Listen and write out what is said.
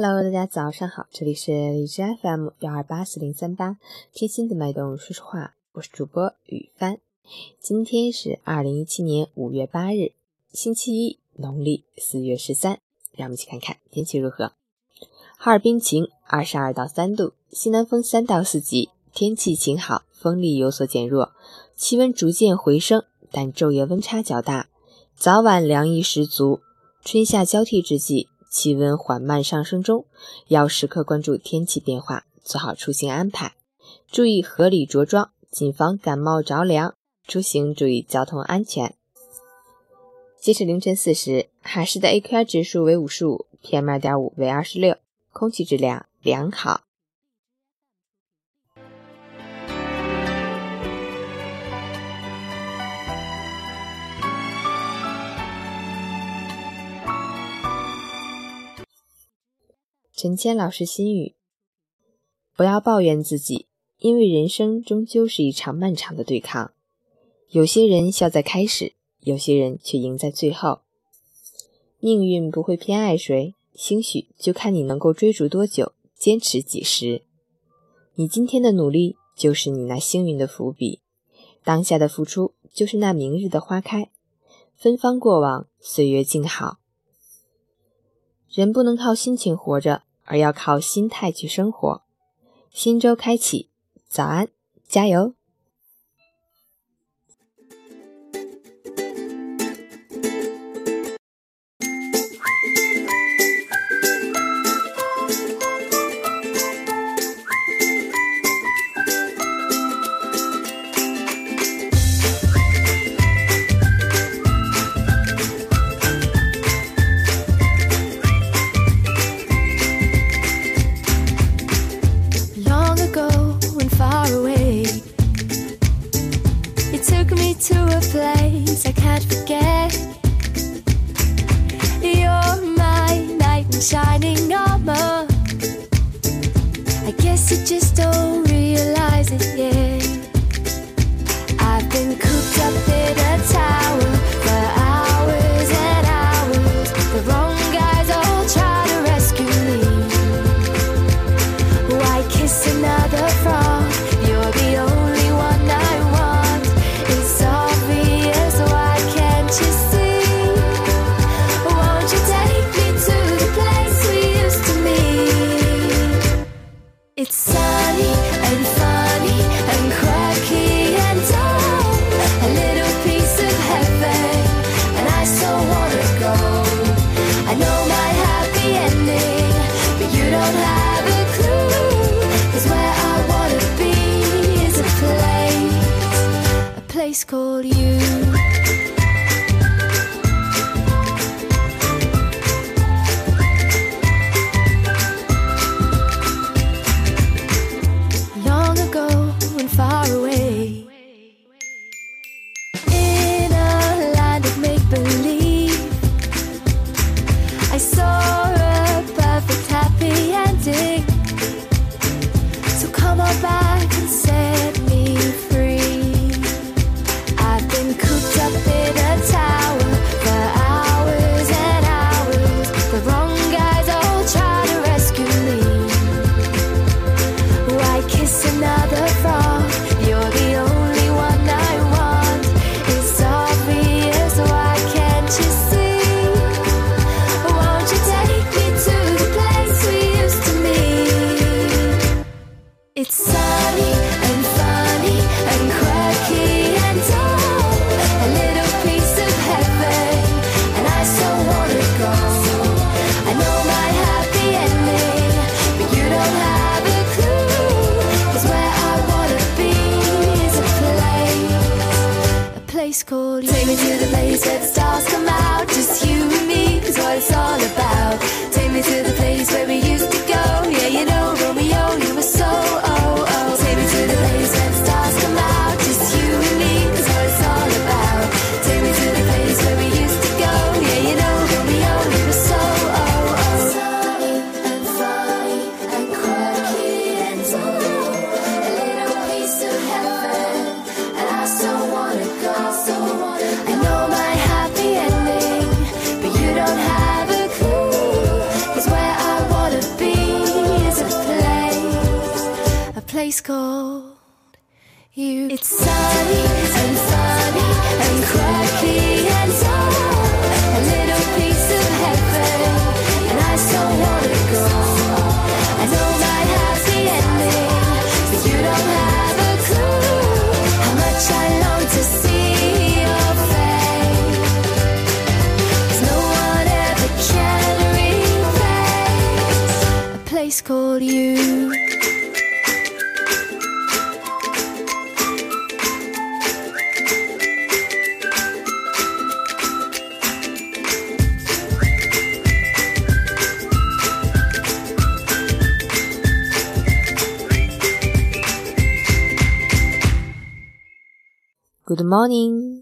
Hello，大家早上好，这里是荔枝 FM 幺二八四零三八，贴心的脉动说说话，我是主播雨帆。今天是二零一七年五月八日，星期一，农历四月十三。让我们一起看看天气如何。哈尔滨晴，二十二到三度，西南风三到四级，天气晴好，风力有所减弱，气温逐渐回升，但昼夜温差较大，早晚凉意十足。春夏交替之际。气温缓慢上升中，要时刻关注天气变化，做好出行安排，注意合理着装，谨防感冒着凉。出行注意交通安全。截止凌晨四时，海市的 AQI 指数为五十五，PM 二点五为二十六，空气质量良好。陈谦老师心语：不要抱怨自己，因为人生终究是一场漫长的对抗。有些人笑在开始，有些人却赢在最后。命运不会偏爱谁，兴许就看你能够追逐多久，坚持几时。你今天的努力，就是你那幸运的伏笔；当下的付出，就是那明日的花开。芬芳过往，岁月静好。人不能靠心情活着。而要靠心态去生活。新周开启，早安，加油 You took me to a place I can't forget. You're my knight in shining armor. I guess you just don't realize it yet. I've been cooped up. in. Called you. Place, called you. Take me to the place where the stars come out, just you and me is what it's all about. Take me to the place where we used to go. Yeah, you know, Romeo, you were so place called you. It's sunny and funny and quirky and dull. A little piece of heaven, and I so wanna go. I know my happy ending, but you don't have a clue how much I long to see your face. 'Cause no one ever can replace a place called you. Good morning，